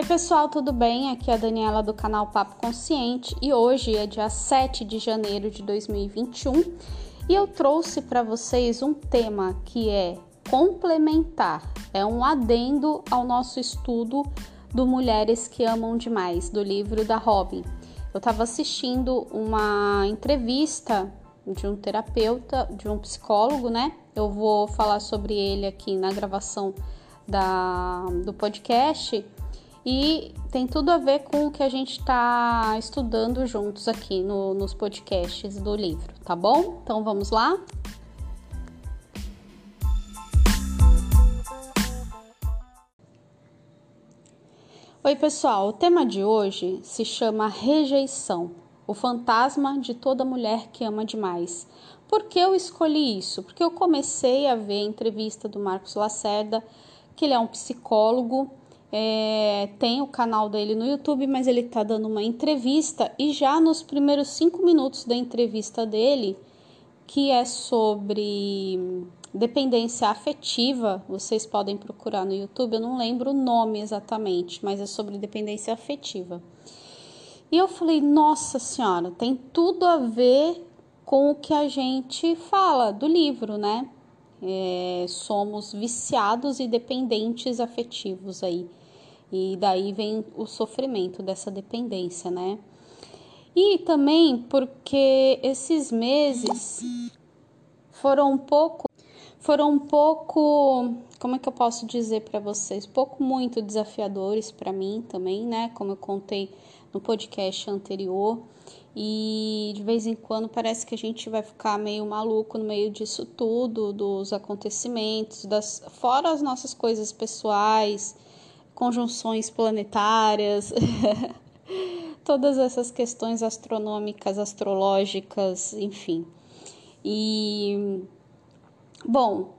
Oi, pessoal, tudo bem? Aqui é a Daniela do canal Papo Consciente e hoje é dia 7 de janeiro de 2021 e eu trouxe para vocês um tema que é complementar, é um adendo ao nosso estudo do Mulheres que Amam Demais, do livro da Robin. Eu estava assistindo uma entrevista de um terapeuta, de um psicólogo, né? Eu vou falar sobre ele aqui na gravação da, do podcast e tem tudo a ver com o que a gente está estudando juntos aqui no, nos podcasts do livro, tá bom? Então vamos lá? Oi, pessoal, o tema de hoje se chama rejeição, o fantasma de toda mulher que ama demais. Por que eu escolhi isso? Porque eu comecei a ver a entrevista do Marcos Lacerda, que ele é um psicólogo é, tem o canal dele no YouTube, mas ele está dando uma entrevista e já nos primeiros cinco minutos da entrevista dele, que é sobre dependência afetiva, vocês podem procurar no YouTube, eu não lembro o nome exatamente, mas é sobre dependência afetiva. E eu falei, nossa senhora, tem tudo a ver com o que a gente fala do livro, né? É, somos viciados e dependentes afetivos aí. E daí vem o sofrimento dessa dependência, né? E também porque esses meses foram um pouco foram um pouco, como é que eu posso dizer para vocês, pouco muito desafiadores para mim também, né? Como eu contei no podcast anterior. E de vez em quando parece que a gente vai ficar meio maluco no meio disso tudo, dos acontecimentos, das fora as nossas coisas pessoais, conjunções planetárias, todas essas questões astronômicas, astrológicas, enfim. E bom,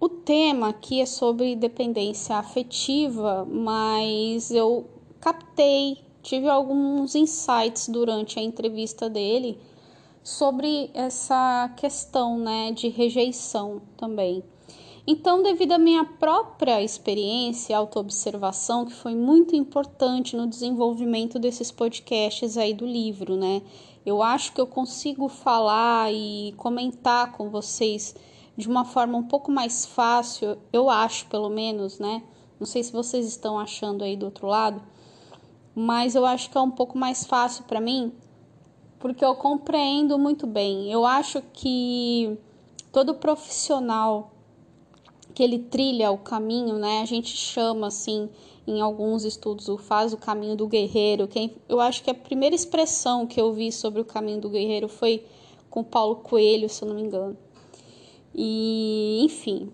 o tema aqui é sobre dependência afetiva, mas eu captei, tive alguns insights durante a entrevista dele sobre essa questão, né, de rejeição também. Então, devido à minha própria experiência e autoobservação, que foi muito importante no desenvolvimento desses podcasts aí do livro, né? Eu acho que eu consigo falar e comentar com vocês de uma forma um pouco mais fácil, eu acho pelo menos, né? Não sei se vocês estão achando aí do outro lado, mas eu acho que é um pouco mais fácil para mim, porque eu compreendo muito bem. Eu acho que todo profissional que ele trilha o caminho, né? A gente chama assim em alguns estudos o faz o caminho do guerreiro. Quem eu acho que a primeira expressão que eu vi sobre o caminho do guerreiro foi com Paulo Coelho, se eu não me engano. E enfim,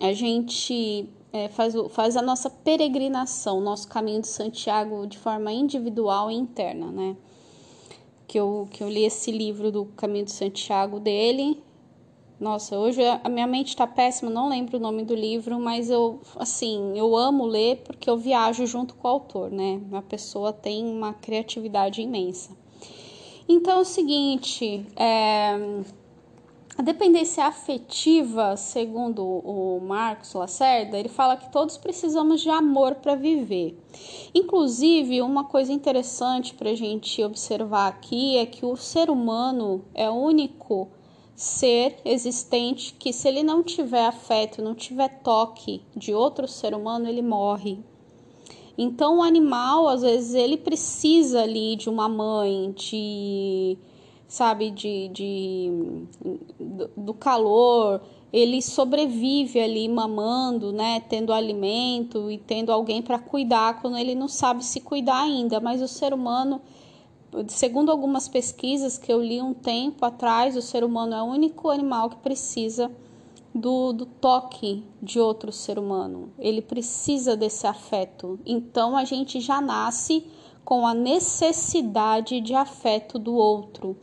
a gente é, faz, faz a nossa peregrinação, nosso caminho de Santiago de forma individual e interna, né? Que eu, que eu li esse livro do Caminho de Santiago dele nossa, hoje a minha mente está péssima, não lembro o nome do livro, mas eu, assim, eu amo ler porque eu viajo junto com o autor, né? A pessoa tem uma criatividade imensa. Então é o seguinte, é, a dependência afetiva, segundo o Marcos Lacerda, ele fala que todos precisamos de amor para viver. Inclusive, uma coisa interessante para a gente observar aqui é que o ser humano é único ser existente que se ele não tiver afeto, não tiver toque de outro ser humano, ele morre. Então o animal, às vezes, ele precisa ali de uma mãe, de sabe, de, de do, do calor, ele sobrevive ali mamando, né, tendo alimento e tendo alguém para cuidar quando ele não sabe se cuidar ainda, mas o ser humano segundo algumas pesquisas que eu li um tempo atrás, o ser humano é o único animal que precisa do, do toque de outro ser humano. Ele precisa desse afeto. Então a gente já nasce com a necessidade de afeto do outro.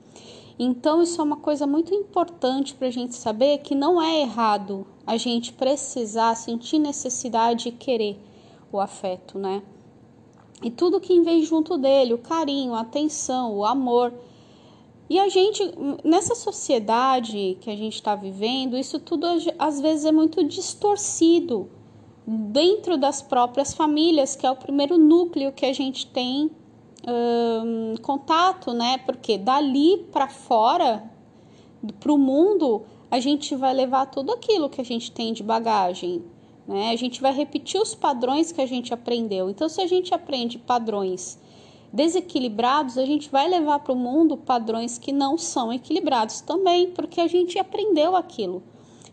Então, isso é uma coisa muito importante para a gente saber que não é errado a gente precisar sentir necessidade e querer o afeto, né? E tudo que vem junto dele, o carinho, a atenção, o amor. E a gente, nessa sociedade que a gente está vivendo, isso tudo às vezes é muito distorcido dentro das próprias famílias, que é o primeiro núcleo que a gente tem hum, contato, né? Porque dali para fora, para o mundo, a gente vai levar tudo aquilo que a gente tem de bagagem. Né? A gente vai repetir os padrões que a gente aprendeu. Então, se a gente aprende padrões desequilibrados, a gente vai levar para o mundo padrões que não são equilibrados também, porque a gente aprendeu aquilo.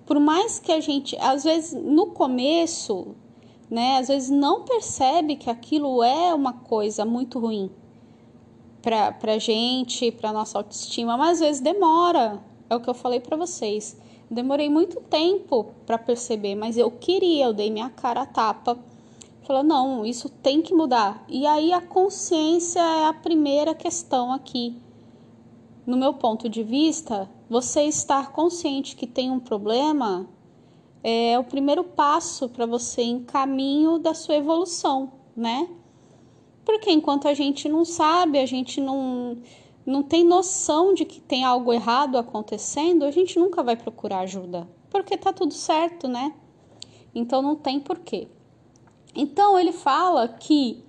Por mais que a gente, às vezes, no começo, né, às vezes não percebe que aquilo é uma coisa muito ruim para a gente, para nossa autoestima, mas às vezes demora. É o que eu falei para vocês. Demorei muito tempo para perceber, mas eu queria, eu dei minha cara a tapa. Falou, não, isso tem que mudar. E aí a consciência é a primeira questão aqui. No meu ponto de vista, você estar consciente que tem um problema é o primeiro passo para você em caminho da sua evolução, né? Porque enquanto a gente não sabe, a gente não não tem noção de que tem algo errado acontecendo, a gente nunca vai procurar ajuda, porque tá tudo certo, né? Então não tem porquê. Então ele fala que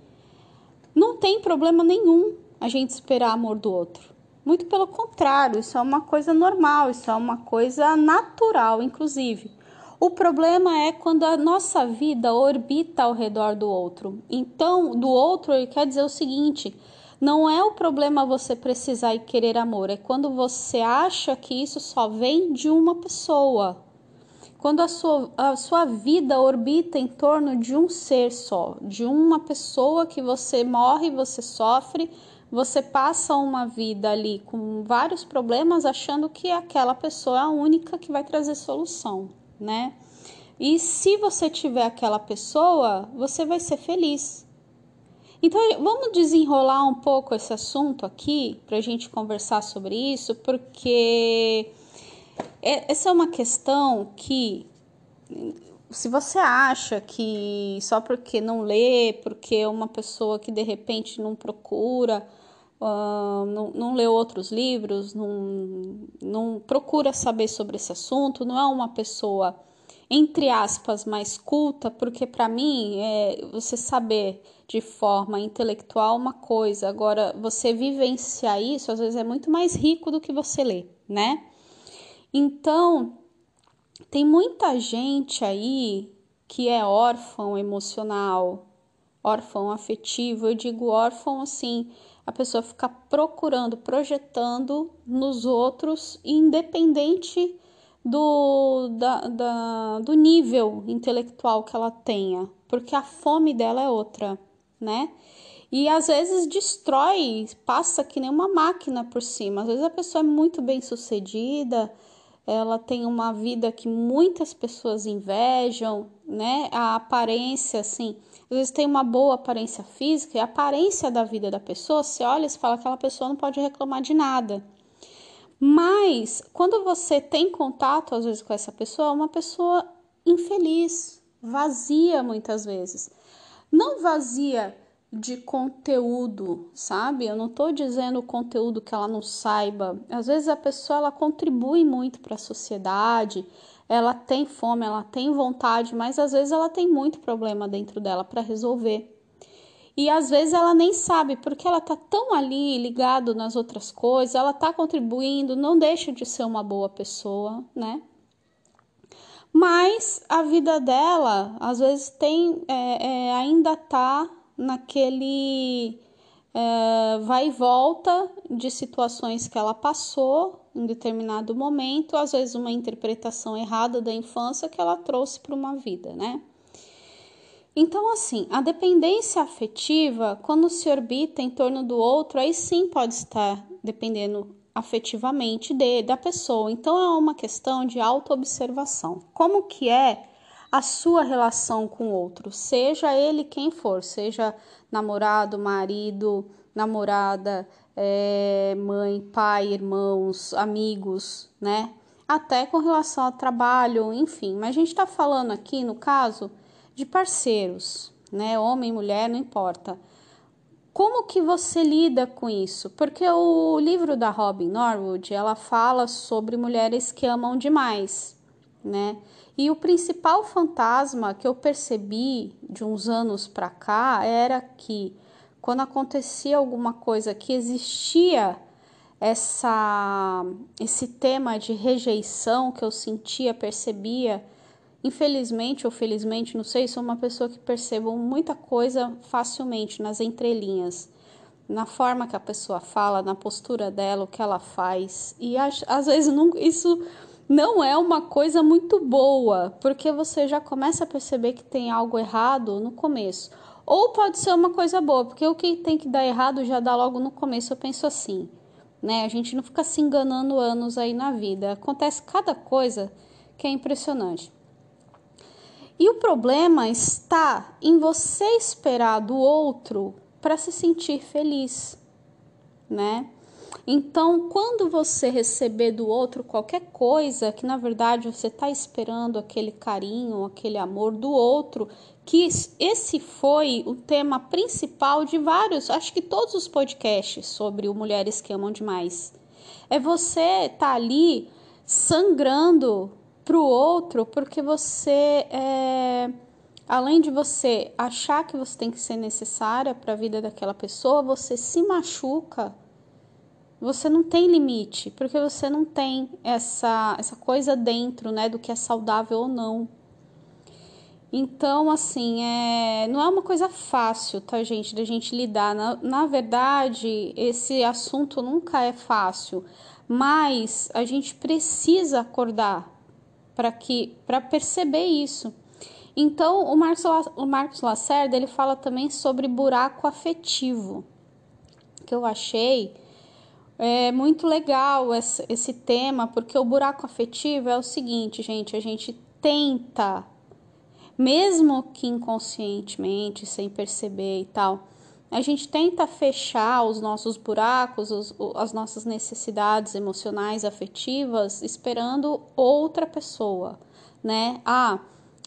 não tem problema nenhum a gente esperar amor do outro. Muito pelo contrário, isso é uma coisa normal, isso é uma coisa natural, inclusive. O problema é quando a nossa vida orbita ao redor do outro. Então, do outro, ele quer dizer o seguinte: não é o problema você precisar e querer amor, é quando você acha que isso só vem de uma pessoa. Quando a sua, a sua vida orbita em torno de um ser só, de uma pessoa que você morre, você sofre, você passa uma vida ali com vários problemas achando que aquela pessoa é a única que vai trazer solução, né? E se você tiver aquela pessoa, você vai ser feliz. Então, vamos desenrolar um pouco esse assunto aqui para a gente conversar sobre isso, porque é, essa é uma questão que, se você acha que só porque não lê, porque uma pessoa que de repente não procura, uh, não, não leu outros livros, não, não procura saber sobre esse assunto, não é uma pessoa entre aspas, mais culta, porque para mim é você saber de forma intelectual uma coisa, agora você vivenciar isso às vezes é muito mais rico do que você ler, né? Então, tem muita gente aí que é órfão emocional, órfão afetivo. Eu digo órfão assim, a pessoa fica procurando, projetando nos outros, independente do, da, da, do nível intelectual que ela tenha, porque a fome dela é outra, né? E às vezes destrói, passa que nem uma máquina por cima. Às vezes a pessoa é muito bem sucedida, ela tem uma vida que muitas pessoas invejam, né? A aparência, assim, às vezes tem uma boa aparência física e a aparência da vida da pessoa, você olha e fala que aquela pessoa não pode reclamar de nada. Mas quando você tem contato às vezes com essa pessoa, é uma pessoa infeliz, vazia muitas vezes. Não vazia de conteúdo, sabe? Eu não estou dizendo conteúdo que ela não saiba. Às vezes a pessoa ela contribui muito para a sociedade, ela tem fome, ela tem vontade, mas às vezes ela tem muito problema dentro dela para resolver. E às vezes ela nem sabe, porque ela tá tão ali ligado nas outras coisas, ela tá contribuindo, não deixa de ser uma boa pessoa, né? Mas a vida dela, às vezes, tem é, é, ainda tá naquele é, vai e volta de situações que ela passou em determinado momento, às vezes uma interpretação errada da infância que ela trouxe para uma vida, né? Então, assim, a dependência afetiva, quando se orbita em torno do outro, aí sim pode estar dependendo afetivamente de, da pessoa. Então, é uma questão de autoobservação. Como que é a sua relação com o outro, seja ele quem for, seja namorado, marido, namorada, é, mãe, pai, irmãos, amigos, né? Até com relação ao trabalho, enfim. Mas a gente está falando aqui, no caso, de parceiros, né? Homem, mulher, não importa. Como que você lida com isso? Porque o livro da Robin Norwood, ela fala sobre mulheres que amam demais, né? E o principal fantasma que eu percebi de uns anos para cá era que quando acontecia alguma coisa que existia essa esse tema de rejeição que eu sentia, percebia, infelizmente ou felizmente, não sei, sou uma pessoa que percebo muita coisa facilmente nas entrelinhas, na forma que a pessoa fala, na postura dela, o que ela faz. E às, às vezes não, isso não é uma coisa muito boa, porque você já começa a perceber que tem algo errado no começo. Ou pode ser uma coisa boa, porque o que tem que dar errado já dá logo no começo. Eu penso assim, né? A gente não fica se enganando anos aí na vida. Acontece cada coisa que é impressionante. E o problema está em você esperar do outro para se sentir feliz, né? Então, quando você receber do outro qualquer coisa que na verdade você está esperando aquele carinho, aquele amor do outro, que esse foi o tema principal de vários, acho que todos os podcasts sobre o Mulheres que Amam Demais. É você estar tá ali sangrando para o outro porque você é além de você achar que você tem que ser necessária para a vida daquela pessoa, você se machuca você não tem limite, porque você não tem essa, essa coisa dentro, né, do que é saudável ou não. Então, assim, é, não é uma coisa fácil, tá, gente, da gente lidar. Na, na verdade, esse assunto nunca é fácil, mas a gente precisa acordar para que para perceber isso. Então, o Marcos, o Marcos Lacerda, ele fala também sobre buraco afetivo, que eu achei é muito legal esse, esse tema, porque o buraco afetivo é o seguinte, gente, a gente tenta, mesmo que inconscientemente, sem perceber e tal, a gente tenta fechar os nossos buracos, os, as nossas necessidades emocionais, afetivas, esperando outra pessoa, né? Ah,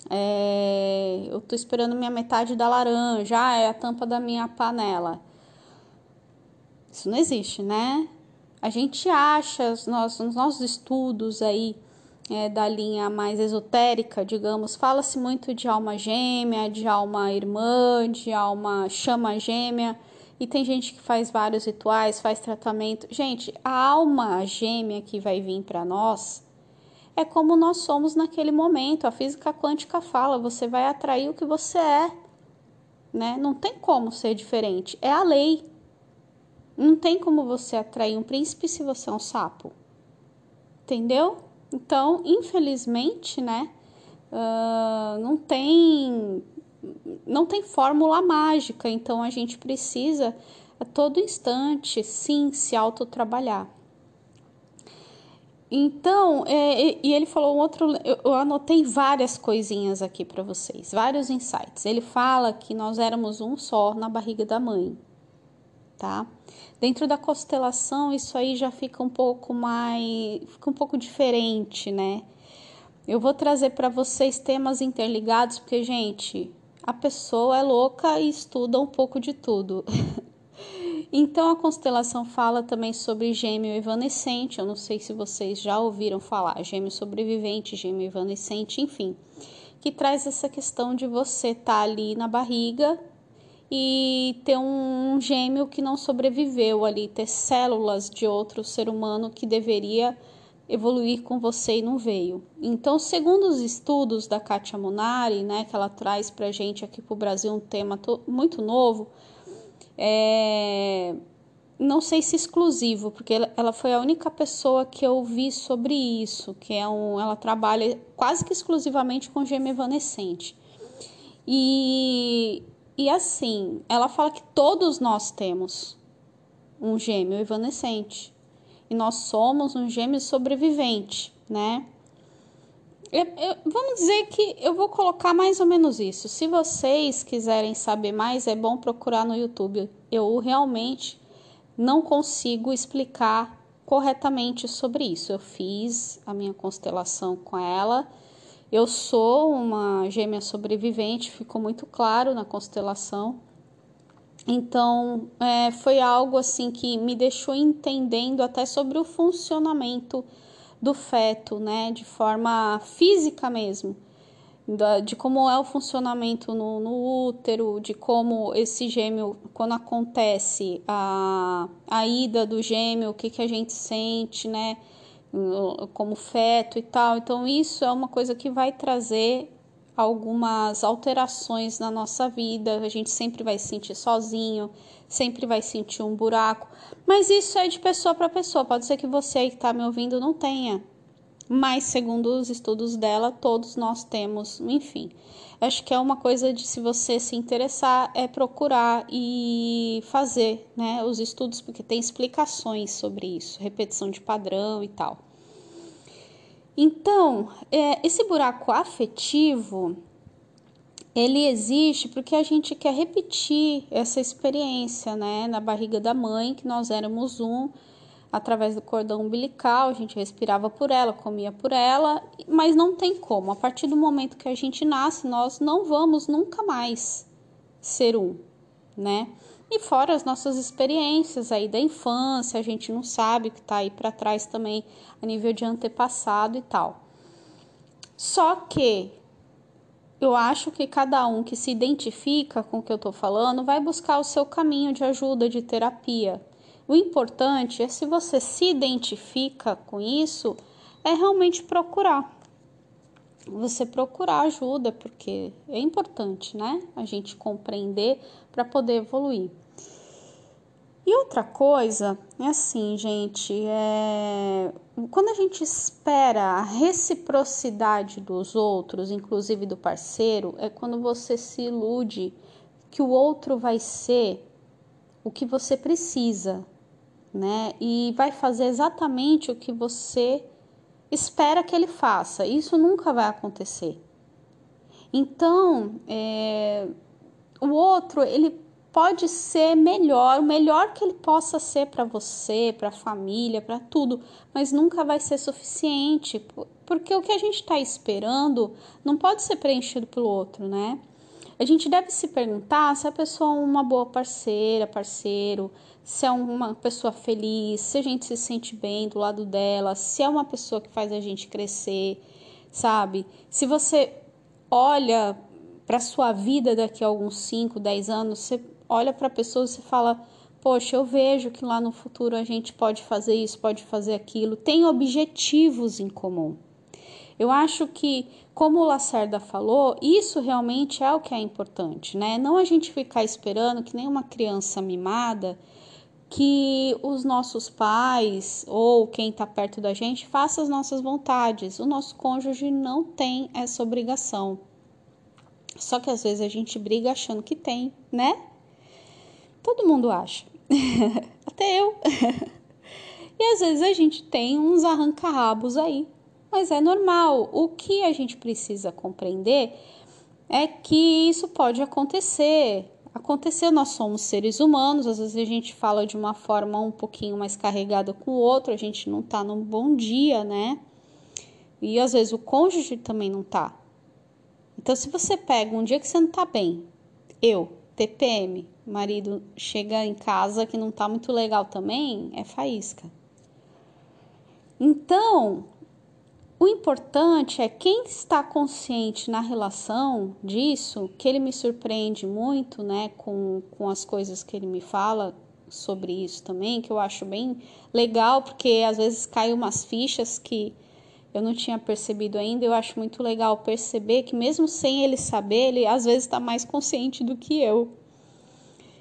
é, eu tô esperando minha metade da laranja, ah, é a tampa da minha panela. Isso não existe, né? A gente acha nos nossos estudos aí é, da linha mais esotérica, digamos, fala-se muito de alma gêmea, de alma irmã, de alma chama gêmea, e tem gente que faz vários rituais, faz tratamento. Gente, a alma gêmea que vai vir para nós é como nós somos naquele momento. A física quântica fala, você vai atrair o que você é, né? Não tem como ser diferente, é a lei. Não tem como você atrair um príncipe se você é um sapo. Entendeu? Então, infelizmente, né? Uh, não tem não tem fórmula mágica, então a gente precisa a todo instante, sim, se autotrabalhar. Então, é, e ele falou um outro, eu, anotei várias coisinhas aqui para vocês, vários insights. Ele fala que nós éramos um só na barriga da mãe, tá? Dentro da constelação, isso aí já fica um pouco mais, fica um pouco diferente, né? Eu vou trazer para vocês temas interligados, porque, gente, a pessoa é louca e estuda um pouco de tudo. então, a constelação fala também sobre gêmeo evanescente. Eu não sei se vocês já ouviram falar, gêmeo sobrevivente, gêmeo evanescente, enfim, que traz essa questão de você estar tá ali na barriga e ter um gêmeo que não sobreviveu ali, ter células de outro ser humano que deveria evoluir com você e não veio. Então, segundo os estudos da Katia Munari, né, que ela traz para gente aqui para o Brasil um tema muito novo, é, não sei se exclusivo, porque ela foi a única pessoa que eu vi sobre isso, que é um, ela trabalha quase que exclusivamente com gêmeo evanescente. E e assim, ela fala que todos nós temos um gêmeo evanescente. E nós somos um gêmeo sobrevivente, né? Eu, eu, vamos dizer que eu vou colocar mais ou menos isso. Se vocês quiserem saber mais, é bom procurar no YouTube. Eu realmente não consigo explicar corretamente sobre isso. Eu fiz a minha constelação com ela eu sou uma gêmea sobrevivente, ficou muito claro na constelação. Então, é, foi algo assim que me deixou entendendo até sobre o funcionamento do feto, né, de forma física mesmo, de como é o funcionamento no, no útero, de como esse gêmeo, quando acontece a, a ida do gêmeo, o que, que a gente sente, né, como feto e tal. Então, isso é uma coisa que vai trazer algumas alterações na nossa vida. A gente sempre vai se sentir sozinho, sempre vai sentir um buraco. Mas isso é de pessoa para pessoa. Pode ser que você que está me ouvindo não tenha. Mas, segundo os estudos dela, todos nós temos, enfim. Acho que é uma coisa de, se você se interessar, é procurar e fazer né, os estudos, porque tem explicações sobre isso, repetição de padrão e tal. Então, é, esse buraco afetivo, ele existe porque a gente quer repetir essa experiência, né? Na barriga da mãe, que nós éramos um, através do cordão umbilical, a gente respirava por ela, comia por ela, mas não tem como. A partir do momento que a gente nasce, nós não vamos nunca mais ser um, né? E fora as nossas experiências aí da infância, a gente não sabe o que está aí para trás também a nível de antepassado e tal. Só que eu acho que cada um que se identifica com o que eu estou falando vai buscar o seu caminho de ajuda, de terapia. O importante é se você se identifica com isso, é realmente procurar você procurar ajuda, porque é importante, né? A gente compreender para poder evoluir. E outra coisa é assim, gente, é quando a gente espera a reciprocidade dos outros, inclusive do parceiro, é quando você se ilude que o outro vai ser o que você precisa, né? E vai fazer exatamente o que você espera que ele faça. Isso nunca vai acontecer. Então, é, o outro, ele pode ser melhor, o melhor que ele possa ser para você, para a família, para tudo, mas nunca vai ser suficiente, porque o que a gente está esperando não pode ser preenchido pelo outro, né? A gente deve se perguntar se a pessoa é uma boa parceira, parceiro, se é uma pessoa feliz, se a gente se sente bem do lado dela, se é uma pessoa que faz a gente crescer, sabe? Se você olha para sua vida daqui a alguns 5, 10 anos, você olha para a pessoa e você fala: Poxa, eu vejo que lá no futuro a gente pode fazer isso, pode fazer aquilo, tem objetivos em comum. Eu acho que, como o Lacerda falou, isso realmente é o que é importante, né? Não a gente ficar esperando que nem uma criança mimada que os nossos pais ou quem está perto da gente faça as nossas vontades. O nosso cônjuge não tem essa obrigação. Só que às vezes a gente briga achando que tem, né? Todo mundo acha. Até eu. e às vezes a gente tem uns arranca-rabos aí. Mas é normal. O que a gente precisa compreender é que isso pode acontecer aconteceu, nós somos seres humanos, às vezes a gente fala de uma forma um pouquinho mais carregada com o outro, a gente não tá num bom dia, né? E às vezes o cônjuge também não tá. Então, se você pega um dia que você não tá bem, eu, TPM, marido chega em casa que não tá muito legal também, é faísca. Então, o importante é quem está consciente na relação disso, que ele me surpreende muito, né, com, com as coisas que ele me fala sobre isso também, que eu acho bem legal, porque às vezes cai umas fichas que eu não tinha percebido ainda. Eu acho muito legal perceber que, mesmo sem ele saber, ele às vezes está mais consciente do que eu.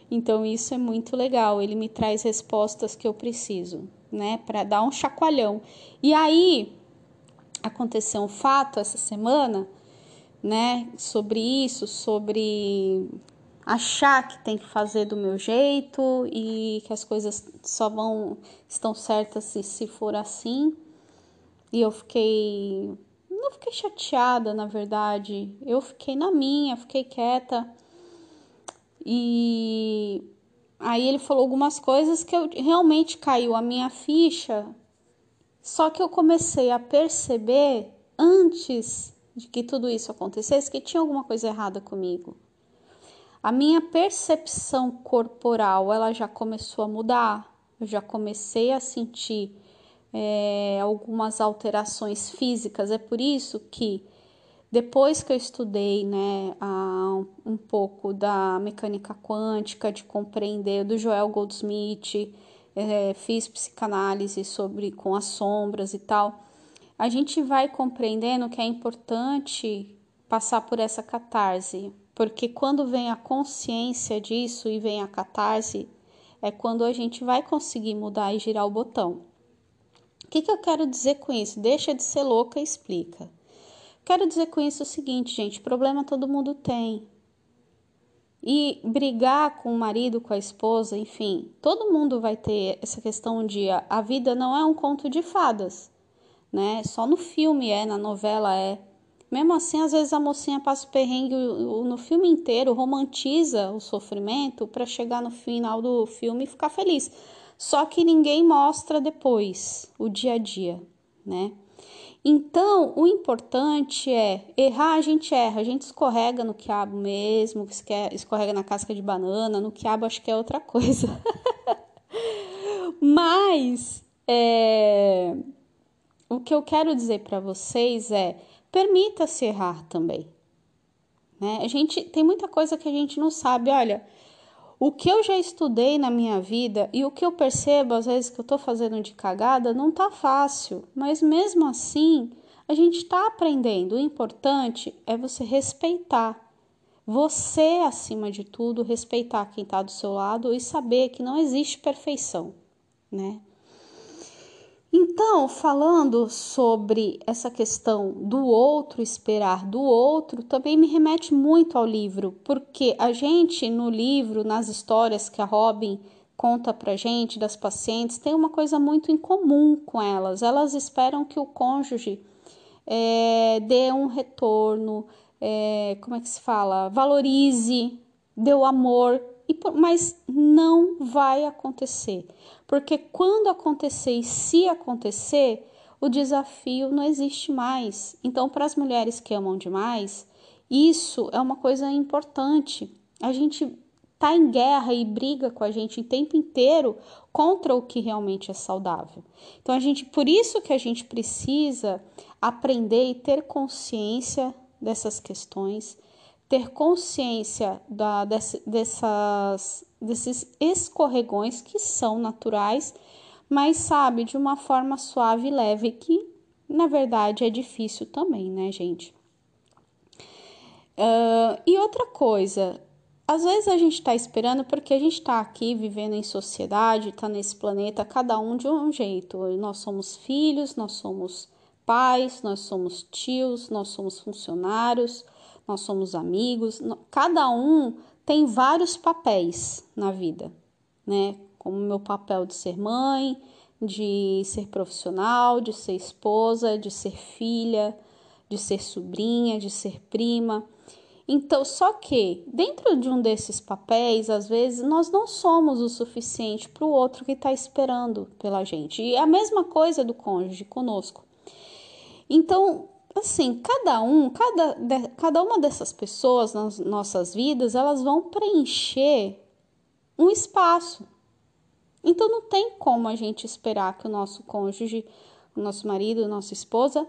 Então, isso é muito legal. Ele me traz respostas que eu preciso, né, para dar um chacoalhão. E aí, aconteceu um fato essa semana, né, sobre isso, sobre achar que tem que fazer do meu jeito e que as coisas só vão estão certas se, se for assim. E eu fiquei não fiquei chateada, na verdade. Eu fiquei na minha, fiquei quieta. E aí ele falou algumas coisas que eu realmente caiu a minha ficha só que eu comecei a perceber antes de que tudo isso acontecesse que tinha alguma coisa errada comigo. A minha percepção corporal, ela já começou a mudar. Eu já comecei a sentir é, algumas alterações físicas. É por isso que depois que eu estudei né, a, um pouco da mecânica quântica, de compreender do Joel Goldsmith, é, fiz psicanálise sobre com as sombras e tal, a gente vai compreendendo que é importante passar por essa catarse, porque quando vem a consciência disso e vem a catarse, é quando a gente vai conseguir mudar e girar o botão. O que, que eu quero dizer com isso? Deixa de ser louca e explica. Quero dizer com isso o seguinte, gente: problema todo mundo tem. E brigar com o marido, com a esposa, enfim, todo mundo vai ter essa questão de a, vida não é um conto de fadas, né? Só no filme é, na novela é. Mesmo assim, às vezes a mocinha passa o perrengue no filme inteiro, romantiza o sofrimento para chegar no final do filme e ficar feliz. Só que ninguém mostra depois o dia a dia, né? Então, o importante é errar, a gente erra, a gente escorrega no quiabo mesmo, escorrega na casca de banana, no quiabo acho que é outra coisa. Mas é, o que eu quero dizer para vocês é permita-se errar também. Né? A gente tem muita coisa que a gente não sabe. Olha, o que eu já estudei na minha vida e o que eu percebo às vezes que eu estou fazendo de cagada não tá fácil, mas mesmo assim a gente está aprendendo. O importante é você respeitar. Você, acima de tudo, respeitar quem está do seu lado e saber que não existe perfeição, né? Então, falando sobre essa questão do outro esperar do outro, também me remete muito ao livro, porque a gente no livro, nas histórias que a Robin conta pra gente das pacientes, tem uma coisa muito em comum com elas. Elas esperam que o cônjuge é, dê um retorno, é, como é que se fala? Valorize, dê o amor e por, mas não vai acontecer, porque quando acontecer e se acontecer, o desafio não existe mais. Então, para as mulheres que amam demais, isso é uma coisa importante. A gente tá em guerra e briga com a gente o tempo inteiro contra o que realmente é saudável. Então a gente, por isso que a gente precisa aprender e ter consciência dessas questões ter consciência da, dessas, desses escorregões que são naturais, mas sabe, de uma forma suave e leve, que na verdade é difícil também, né, gente? Uh, e outra coisa, às vezes a gente está esperando porque a gente está aqui vivendo em sociedade, está nesse planeta, cada um de um jeito. Nós somos filhos, nós somos pais, nós somos tios, nós somos funcionários, nós somos amigos, cada um tem vários papéis na vida, né? Como meu papel de ser mãe, de ser profissional, de ser esposa, de ser filha, de ser sobrinha, de ser prima. Então, só que dentro de um desses papéis, às vezes, nós não somos o suficiente para o outro que está esperando pela gente. E é a mesma coisa do cônjuge conosco. Então, assim, cada um, cada, cada uma dessas pessoas nas nossas vidas, elas vão preencher um espaço. Então não tem como a gente esperar que o nosso cônjuge, o nosso marido, a nossa esposa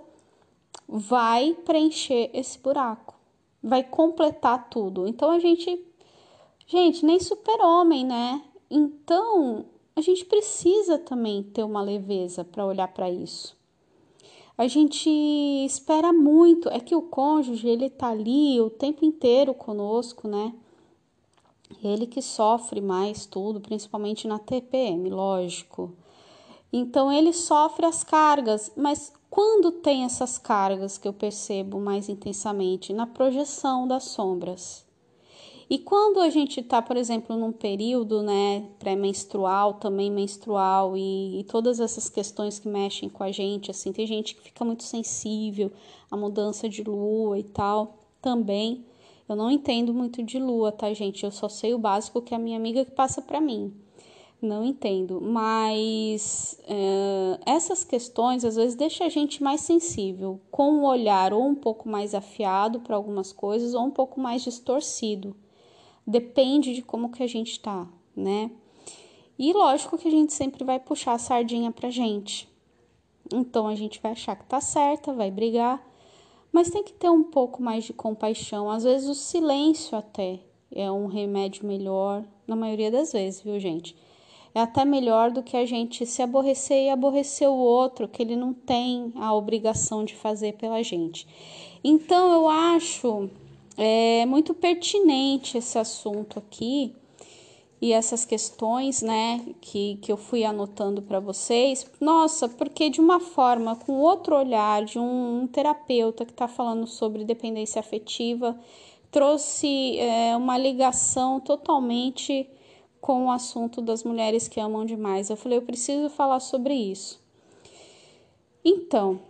vai preencher esse buraco, vai completar tudo. Então a gente, gente, nem super-homem, né? Então a gente precisa também ter uma leveza para olhar para isso a gente espera muito, é que o cônjuge ele tá ali o tempo inteiro conosco, né? Ele que sofre mais tudo, principalmente na TPM, lógico. Então ele sofre as cargas, mas quando tem essas cargas que eu percebo mais intensamente na projeção das sombras. E quando a gente está, por exemplo, num período né, pré-menstrual, também menstrual, e, e, todas essas questões que mexem com a gente, assim, tem gente que fica muito sensível à mudança de lua e tal, também. Eu não entendo muito de lua, tá, gente? Eu só sei o básico que a minha amiga que passa para mim. Não entendo, mas é, essas questões às vezes deixam a gente mais sensível, com o olhar ou um pouco mais afiado para algumas coisas ou um pouco mais distorcido depende de como que a gente tá, né? E lógico que a gente sempre vai puxar a sardinha pra gente. Então a gente vai achar que tá certa, vai brigar, mas tem que ter um pouco mais de compaixão. Às vezes o silêncio até é um remédio melhor, na maioria das vezes, viu, gente? É até melhor do que a gente se aborrecer e aborrecer o outro, que ele não tem a obrigação de fazer pela gente. Então eu acho é, muito pertinente esse assunto aqui e essas questões, né, que, que eu fui anotando para vocês. Nossa, porque de uma forma, com outro olhar, de um, um terapeuta que está falando sobre dependência afetiva, trouxe é, uma ligação totalmente com o assunto das mulheres que amam demais. Eu falei, eu preciso falar sobre isso. Então,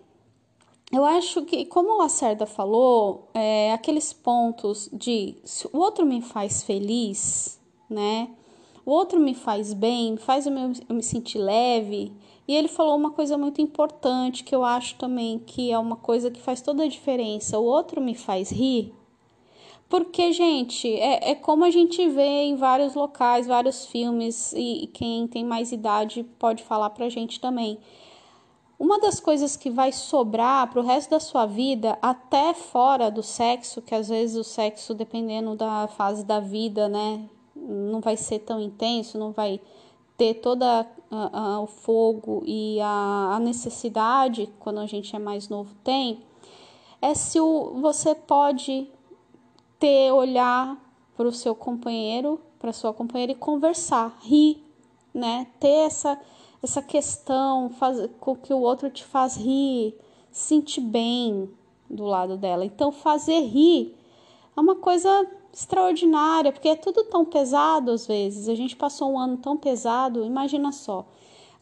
eu acho que, como a Lacerda falou, é, aqueles pontos de se o outro me faz feliz, né? O outro me faz bem, faz eu me, eu me sentir leve. E ele falou uma coisa muito importante que eu acho também que é uma coisa que faz toda a diferença. O outro me faz rir. Porque, gente, é, é como a gente vê em vários locais, vários filmes, e, e quem tem mais idade pode falar pra gente também uma das coisas que vai sobrar para o resto da sua vida, até fora do sexo, que às vezes o sexo, dependendo da fase da vida, né, não vai ser tão intenso, não vai ter toda o fogo e a, a, necessidade quando a gente é mais novo tem, é se o, você pode ter olhar para o seu companheiro, para sua companheira e conversar, rir, né, ter essa essa questão faz, com que o outro te faz rir, sentir bem do lado dela. Então, fazer rir é uma coisa extraordinária, porque é tudo tão pesado às vezes. A gente passou um ano tão pesado, imagina só.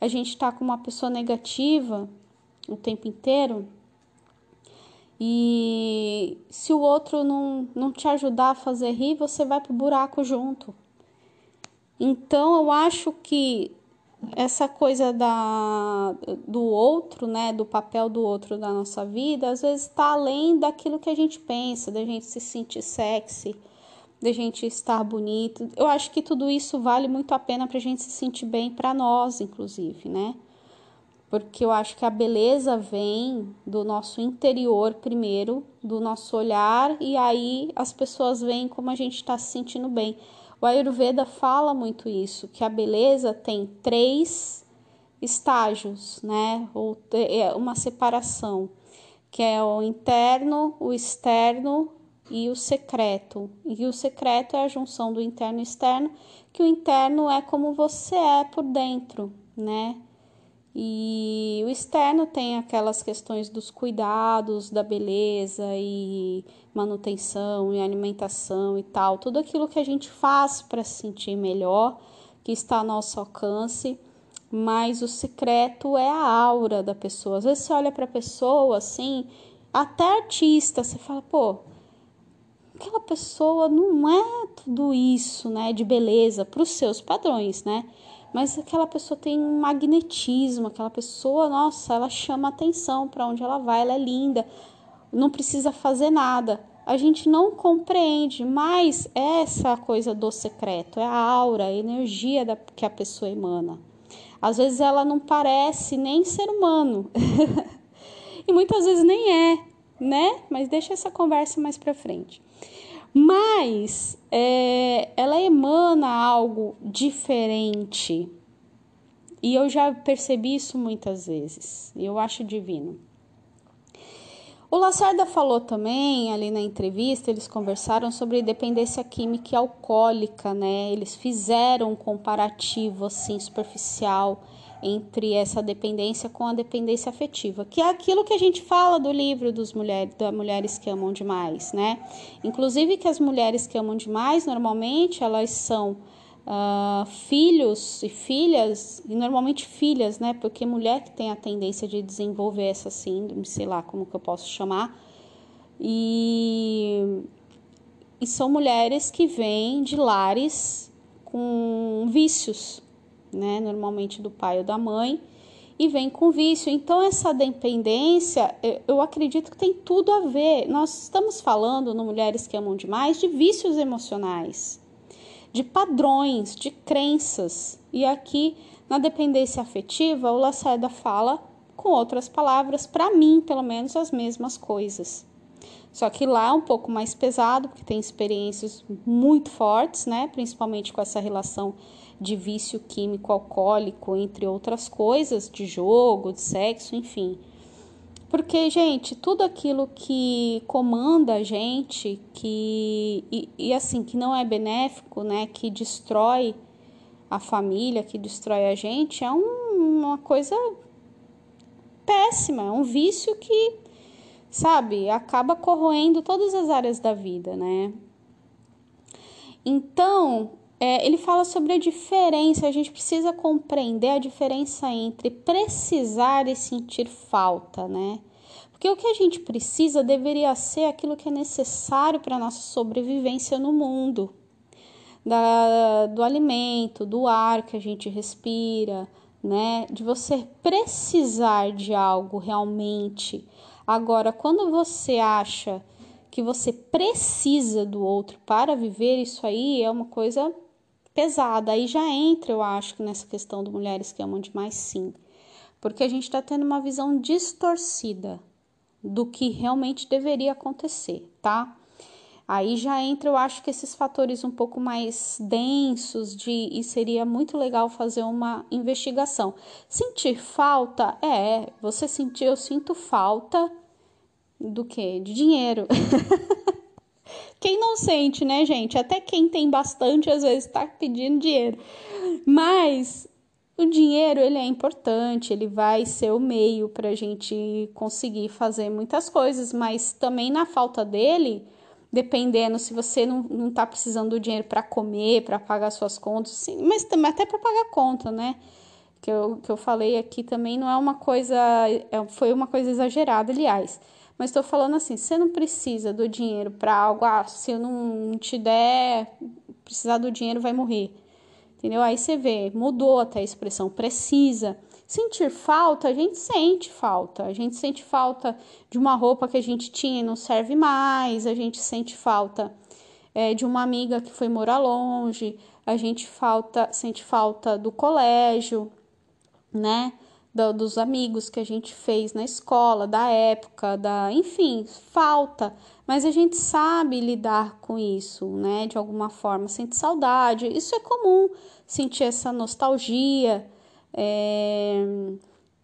A gente tá com uma pessoa negativa o tempo inteiro. E se o outro não, não te ajudar a fazer rir, você vai pro buraco junto. Então eu acho que essa coisa da, do outro, né, do papel do outro da nossa vida, às vezes está além daquilo que a gente pensa, da gente se sentir sexy, da gente estar bonito. Eu acho que tudo isso vale muito a pena para a gente se sentir bem para nós, inclusive, né? Porque eu acho que a beleza vem do nosso interior primeiro, do nosso olhar, e aí as pessoas veem como a gente está se sentindo bem. O Ayurveda fala muito isso, que a beleza tem três estágios, né? Ou é uma separação, que é o interno, o externo e o secreto. E o secreto é a junção do interno e externo, que o interno é como você é por dentro, né? E o externo tem aquelas questões dos cuidados, da beleza e manutenção e alimentação e tal, tudo aquilo que a gente faz para se sentir melhor, que está ao nosso alcance, mas o secreto é a aura da pessoa. Às vezes você olha para a pessoa assim, até artista, você fala, pô, aquela pessoa não é tudo isso, né, de beleza para os seus padrões, né? Mas aquela pessoa tem um magnetismo, aquela pessoa, nossa, ela chama atenção para onde ela vai, ela é linda, não precisa fazer nada. A gente não compreende, mas essa coisa do secreto é a aura, a energia da, que a pessoa emana. Às vezes ela não parece nem ser humano, e muitas vezes nem é, né? Mas deixa essa conversa mais para frente mas é, ela emana algo diferente. E eu já percebi isso muitas vezes. Eu acho divino. O Lacerda falou também ali na entrevista, eles conversaram sobre dependência química e alcoólica, né? Eles fizeram um comparativo assim superficial entre essa dependência com a dependência afetiva, que é aquilo que a gente fala do livro dos mulheres, da mulheres que amam demais, né? Inclusive que as mulheres que amam demais, normalmente elas são uh, filhos e filhas, e normalmente filhas, né? Porque mulher que tem a tendência de desenvolver essa síndrome, sei lá como que eu posso chamar, e, e são mulheres que vêm de lares com vícios, né, normalmente do pai ou da mãe, e vem com vício. Então, essa dependência, eu acredito que tem tudo a ver. Nós estamos falando no Mulheres que Amam Demais de vícios emocionais, de padrões, de crenças. E aqui, na dependência afetiva, o Lacerda fala com outras palavras, para mim, pelo menos, as mesmas coisas. Só que lá é um pouco mais pesado, porque tem experiências muito fortes, né? Principalmente com essa relação de vício químico alcoólico, entre outras coisas, de jogo, de sexo, enfim. Porque, gente, tudo aquilo que comanda a gente, que e, e, assim, que não é benéfico, né, que destrói a família, que destrói a gente, é um, uma coisa péssima, é um vício que, sabe, acaba corroendo todas as áreas da vida, né? Então, é, ele fala sobre a diferença, a gente precisa compreender a diferença entre precisar e sentir falta, né? Porque o que a gente precisa deveria ser aquilo que é necessário para a nossa sobrevivência no mundo. Da, do alimento, do ar que a gente respira, né? De você precisar de algo realmente. Agora, quando você acha que você precisa do outro para viver, isso aí é uma coisa pesada. Aí já entra, eu acho, nessa questão de mulheres que amam demais, sim. Porque a gente está tendo uma visão distorcida do que realmente deveria acontecer, tá? Aí já entra, eu acho que esses fatores um pouco mais densos de e seria muito legal fazer uma investigação. Sentir falta é, você sentir, eu sinto falta do que? De dinheiro. Quem não sente, né, gente? Até quem tem bastante às vezes está pedindo dinheiro. Mas o dinheiro ele é importante, ele vai ser o meio para a gente conseguir fazer muitas coisas, mas também na falta dele, dependendo se você não, não tá precisando do dinheiro para comer, para pagar suas contas, sim, mas também até para pagar conta, né? Que eu, que eu falei aqui também não é uma coisa, é, foi uma coisa exagerada, aliás. Mas estou falando assim, você não precisa do dinheiro para algo, ah, se eu não te der, precisar do dinheiro vai morrer. Entendeu? Aí você vê, mudou até a expressão precisa. Sentir falta, a gente sente falta. A gente sente falta de uma roupa que a gente tinha e não serve mais, a gente sente falta é, de uma amiga que foi morar longe, a gente falta, sente falta do colégio, né? Do, dos amigos que a gente fez na escola, da época, da, enfim, falta, mas a gente sabe lidar com isso, né? De alguma forma, sente saudade. Isso é comum, sentir essa nostalgia, é,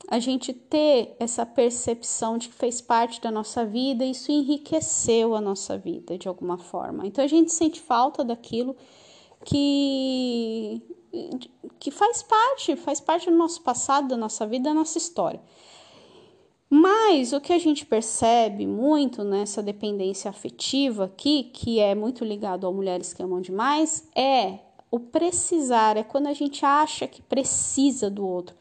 a gente ter essa percepção de que fez parte da nossa vida, isso enriqueceu a nossa vida de alguma forma. Então a gente sente falta daquilo que que faz parte, faz parte do nosso passado, da nossa vida, da nossa história. Mas o que a gente percebe muito nessa dependência afetiva aqui, que é muito ligado a mulheres que amam demais, é o precisar, é quando a gente acha que precisa do outro.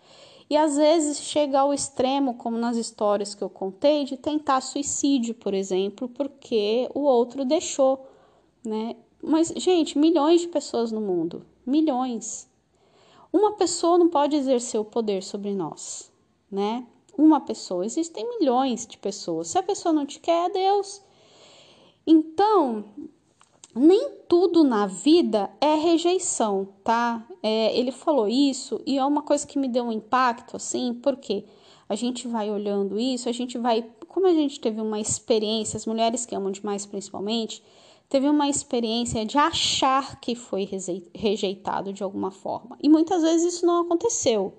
E às vezes chega ao extremo, como nas histórias que eu contei, de tentar suicídio, por exemplo, porque o outro deixou, né? Mas, gente, milhões de pessoas no mundo, milhões. Uma pessoa não pode exercer o poder sobre nós, né? Uma pessoa, existem milhões de pessoas. Se a pessoa não te quer, é Deus. Então, nem tudo na vida é rejeição, tá? É, ele falou isso e é uma coisa que me deu um impacto, assim, porque a gente vai olhando isso, a gente vai, como a gente teve uma experiência, as mulheres que amam demais principalmente, teve uma experiência de achar que foi rejeitado de alguma forma. E muitas vezes isso não aconteceu.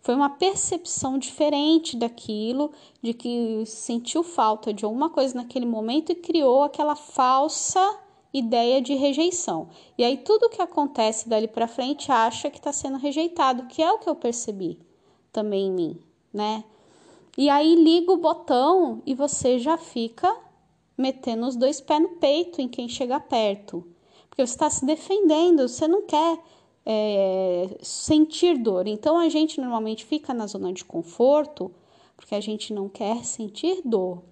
Foi uma percepção diferente daquilo, de que sentiu falta de alguma coisa naquele momento e criou aquela falsa ideia de rejeição. E aí tudo que acontece dali para frente acha que está sendo rejeitado, que é o que eu percebi também em mim, né? E aí liga o botão e você já fica metendo os dois pés no peito em quem chega perto. Porque você está se defendendo, você não quer é, sentir dor. Então a gente normalmente fica na zona de conforto porque a gente não quer sentir dor.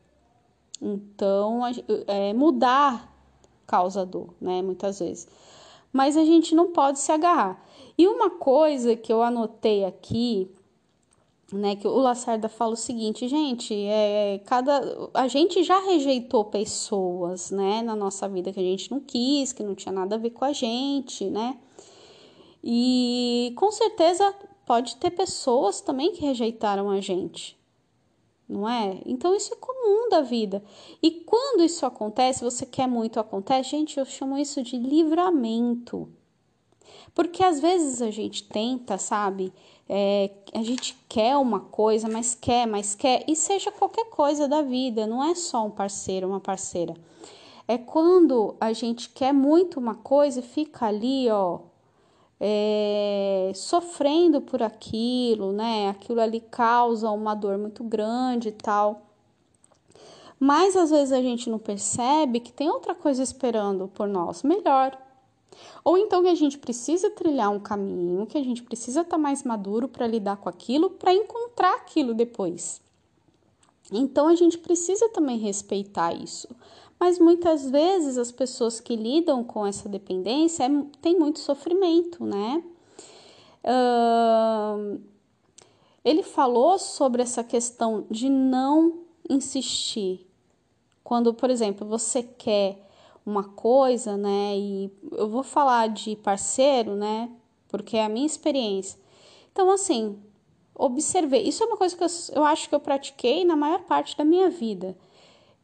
Então, é, mudar causa dor, né? Muitas vezes. Mas a gente não pode se agarrar. E uma coisa que eu anotei aqui né, que o Lacerda fala o seguinte, gente, é, cada, a gente já rejeitou pessoas, né, na nossa vida que a gente não quis, que não tinha nada a ver com a gente, né, e com certeza pode ter pessoas também que rejeitaram a gente, não é? Então isso é comum da vida. E quando isso acontece, você quer muito acontece, gente, eu chamo isso de livramento. Porque às vezes a gente tenta, sabe? É, a gente quer uma coisa, mas quer, mas quer, e seja qualquer coisa da vida, não é só um parceiro, uma parceira. É quando a gente quer muito uma coisa e fica ali, ó, é, sofrendo por aquilo, né? Aquilo ali causa uma dor muito grande e tal. Mas às vezes a gente não percebe que tem outra coisa esperando por nós, melhor. Ou então que a gente precisa trilhar um caminho, que a gente precisa estar tá mais maduro para lidar com aquilo, para encontrar aquilo depois. Então a gente precisa também respeitar isso. Mas muitas vezes as pessoas que lidam com essa dependência é, têm muito sofrimento, né? Uh, ele falou sobre essa questão de não insistir. Quando, por exemplo, você quer uma coisa, né? E eu vou falar de parceiro, né? Porque é a minha experiência. Então, assim, observei. Isso é uma coisa que eu, eu acho que eu pratiquei na maior parte da minha vida.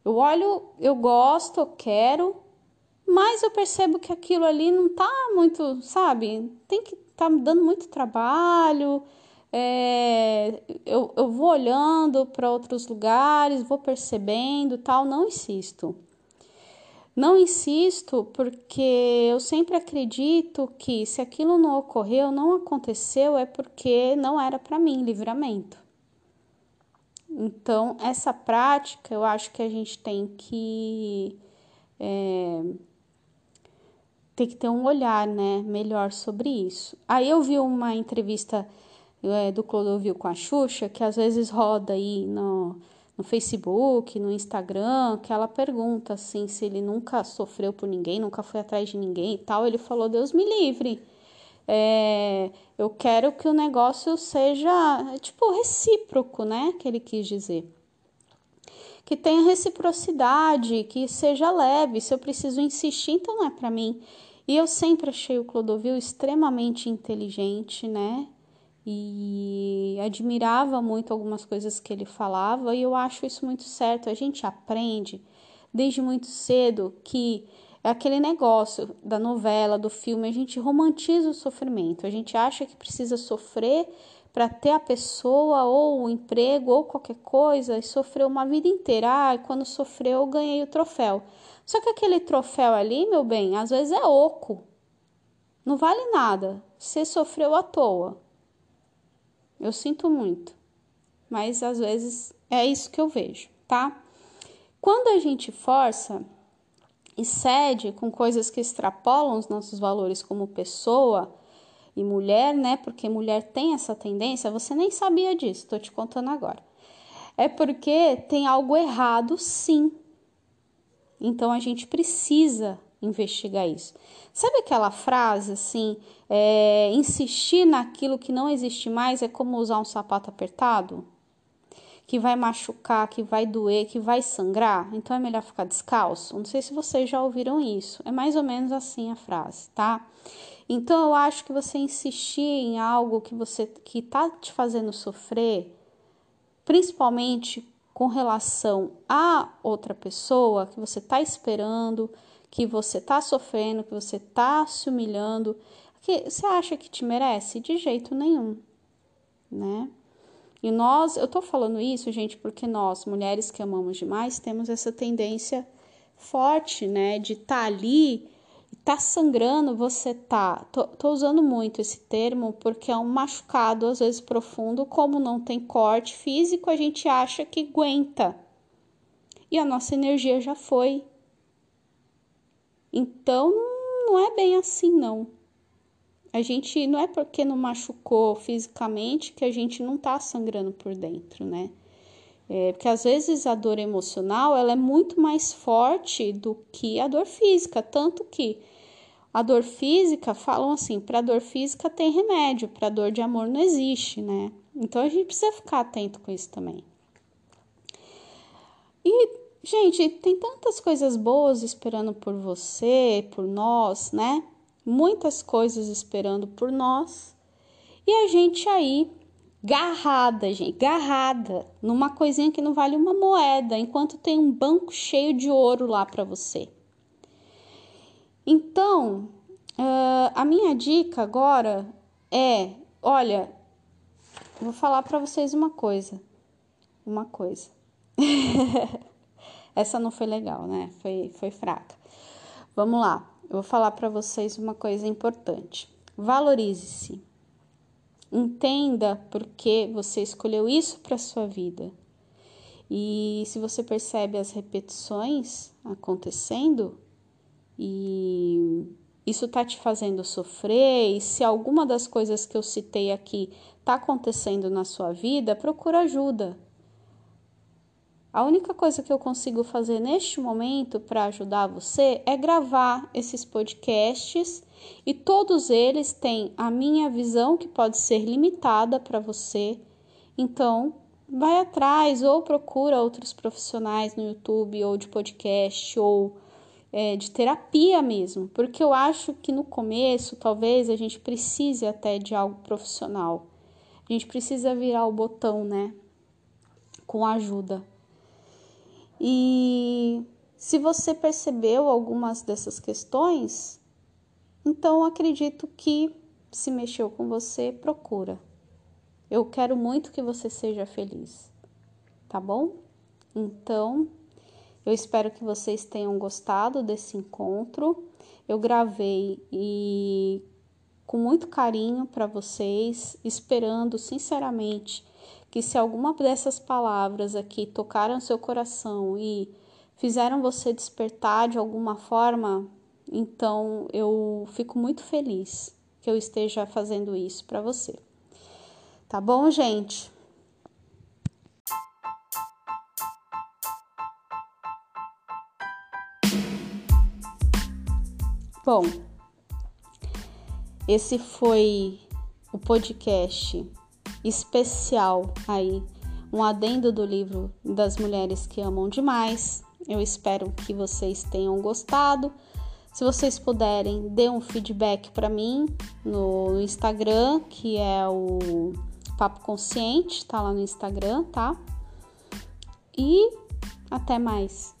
Eu olho, eu gosto, eu quero, mas eu percebo que aquilo ali não tá muito, sabe? Tem que tá me dando muito trabalho. É, eu, eu vou olhando para outros lugares, vou percebendo tal, não insisto. Não insisto porque eu sempre acredito que se aquilo não ocorreu, não aconteceu, é porque não era para mim livramento. Então, essa prática eu acho que a gente tem que. É, tem que ter um olhar né, melhor sobre isso. Aí eu vi uma entrevista é, do Clodovil com a Xuxa, que às vezes roda aí no, no Facebook, no Instagram, que ela pergunta assim se ele nunca sofreu por ninguém, nunca foi atrás de ninguém e tal. Ele falou: Deus me livre. É, eu quero que o negócio seja, tipo, recíproco, né? Que ele quis dizer. Que tenha reciprocidade, que seja leve. Se eu preciso insistir, então não é para mim. E eu sempre achei o Clodovil extremamente inteligente, né? E admirava muito algumas coisas que ele falava, e eu acho isso muito certo. A gente aprende desde muito cedo que é aquele negócio da novela, do filme, a gente romantiza o sofrimento. A gente acha que precisa sofrer para ter a pessoa ou o emprego ou qualquer coisa e sofreu uma vida inteira. Ah, quando sofreu, eu ganhei o troféu. Só que aquele troféu ali, meu bem, às vezes é oco. Não vale nada. Você sofreu à toa. Eu sinto muito. Mas às vezes é isso que eu vejo, tá? Quando a gente força, e cede com coisas que extrapolam os nossos valores como pessoa e mulher, né? Porque mulher tem essa tendência, você nem sabia disso, estou te contando agora. É porque tem algo errado, sim. Então a gente precisa investigar isso. Sabe aquela frase assim, é, insistir naquilo que não existe mais é como usar um sapato apertado? que vai machucar, que vai doer, que vai sangrar, então é melhor ficar descalço? Não sei se vocês já ouviram isso. É mais ou menos assim a frase, tá? Então eu acho que você insistir em algo que você que tá te fazendo sofrer, principalmente com relação a outra pessoa que você tá esperando, que você tá sofrendo, que você tá se humilhando, que você acha que te merece de jeito nenhum, né? E nós, eu tô falando isso, gente, porque nós, mulheres que amamos demais, temos essa tendência forte, né, de estar tá ali, tá sangrando, você tá. Tô, tô, usando muito esse termo porque é um machucado, às vezes profundo, como não tem corte físico, a gente acha que aguenta. E a nossa energia já foi. Então, não é bem assim, não. A gente não é porque não machucou fisicamente que a gente não tá sangrando por dentro, né? É, porque às vezes a dor emocional ela é muito mais forte do que a dor física, tanto que a dor física falam assim, para dor física tem remédio, para dor de amor não existe, né? Então a gente precisa ficar atento com isso também. E gente, tem tantas coisas boas esperando por você, por nós, né? Muitas coisas esperando por nós e a gente aí garrada, gente, garrada numa coisinha que não vale uma moeda, enquanto tem um banco cheio de ouro lá para você. Então, uh, a minha dica agora é, olha, vou falar para vocês uma coisa, uma coisa. Essa não foi legal, né? Foi, foi fraca. Vamos lá, eu vou falar para vocês uma coisa importante. Valorize-se. Entenda por que você escolheu isso para sua vida. E se você percebe as repetições acontecendo e isso tá te fazendo sofrer, e se alguma das coisas que eu citei aqui tá acontecendo na sua vida, procura ajuda. A única coisa que eu consigo fazer neste momento para ajudar você é gravar esses podcasts e todos eles têm a minha visão que pode ser limitada para você. Então, vai atrás ou procura outros profissionais no YouTube ou de podcast ou é, de terapia mesmo, porque eu acho que no começo talvez a gente precise até de algo profissional. A gente precisa virar o botão, né? Com ajuda. E se você percebeu algumas dessas questões, então acredito que se mexeu com você, procura. Eu quero muito que você seja feliz, tá bom? Então, eu espero que vocês tenham gostado desse encontro. Eu gravei e com muito carinho para vocês, esperando sinceramente que se alguma dessas palavras aqui tocaram seu coração e fizeram você despertar de alguma forma, então eu fico muito feliz que eu esteja fazendo isso para você. Tá bom, gente? Bom, esse foi o podcast especial aí, um adendo do livro das mulheres que amam demais. Eu espero que vocês tenham gostado. Se vocês puderem, dê um feedback para mim no Instagram, que é o Papo Consciente, tá lá no Instagram, tá? E até mais.